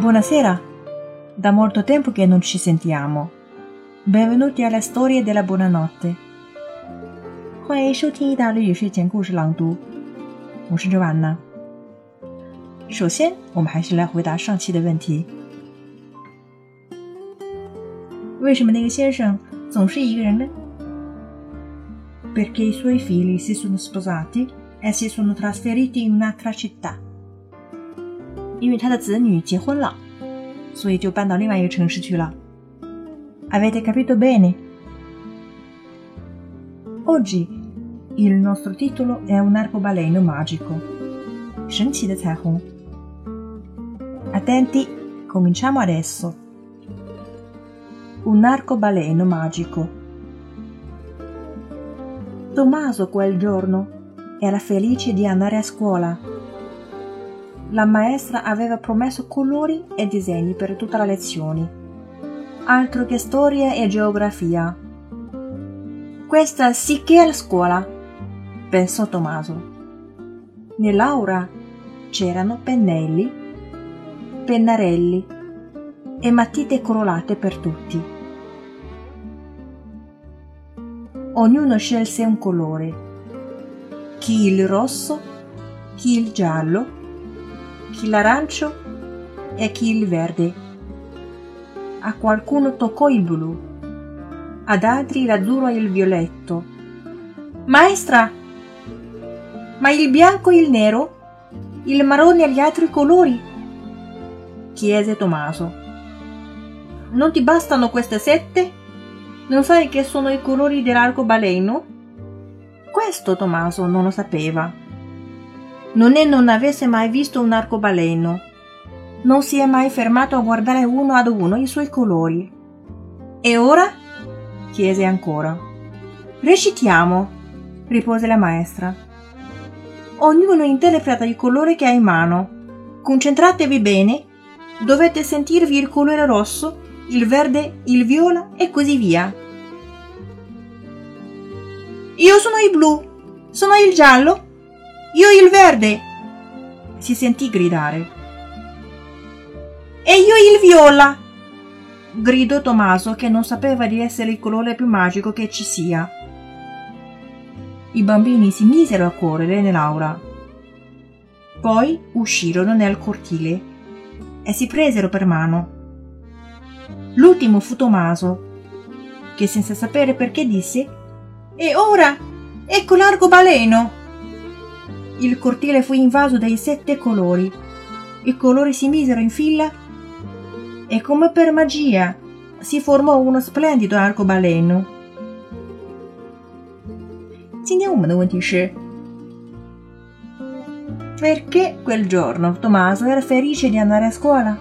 Buonasera. Da molto tempo che non ci sentiamo. Benvenuti alla storia della buonanotte. 欢迎收听意大利语睡前故事朗读。我是周安娜。首先，我们还是来回答上期的问题：为什么那个先生总是一个人呢？Perché i suoi figli si sono sposati e si sono trasferiti in un'altra città. 因为他的子女结婚了，所以就搬到另外一个城市去了。Avete capito bene? Oggi il nostro titolo è un arcobaleno magico. 神奇的彩虹。Attenti, cominciamo adesso. Un arcobaleno magico. Tommaso quel giorno era felice di andare a scuola la maestra aveva promesso colori e disegni per tutta la lezione. Altro che storia e geografia. Questa sì che è la scuola, pensò Tommaso. Nell'aura c'erano pennelli, pennarelli e matite colorate per tutti. Ognuno scelse un colore, chi il rosso, chi il giallo, chi l'arancio e chi il verde. A qualcuno toccò il blu, ad altri l'azzurro e il violetto. Maestra, ma il bianco e il nero? Il marrone e gli altri colori? chiese Tommaso. Non ti bastano queste sette? Non sai che sono i colori dell'arcobaleno? Questo Tommaso non lo sapeva non è non avesse mai visto un arcobaleno. Non si è mai fermato a guardare uno ad uno i suoi colori. E ora? chiese ancora. Recitiamo, rispose la maestra. Ognuno interpreta il colore che ha in mano. Concentratevi bene. Dovete sentirvi il colore rosso, il verde, il viola e così via. Io sono il blu, sono il giallo, io il verde! si sentì gridare. E io il viola! gridò Tommaso che non sapeva di essere il colore più magico che ci sia. I bambini si misero a correre nell'aula. Poi uscirono nel cortile e si presero per mano. L'ultimo fu Tommaso, che senza sapere perché disse E ora ecco l'arcobaleno! il cortile fu invaso dai sette colori. I colori si misero in fila e come per magia si formò uno splendido arcobaleno. 今天我们的问题是 Perché quel giorno Tommaso era felice di andare a scuola?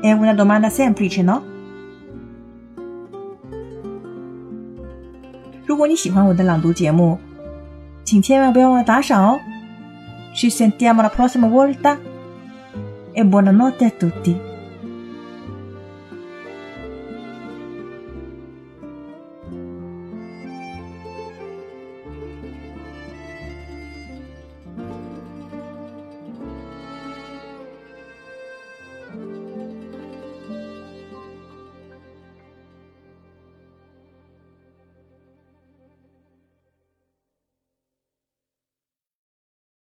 È una domanda semplice, no? 如果你喜欢我的朗读节目，请千万不要忘了打赏哦 ！Ci sentiamo la prossima volta e buonanotte a tutti.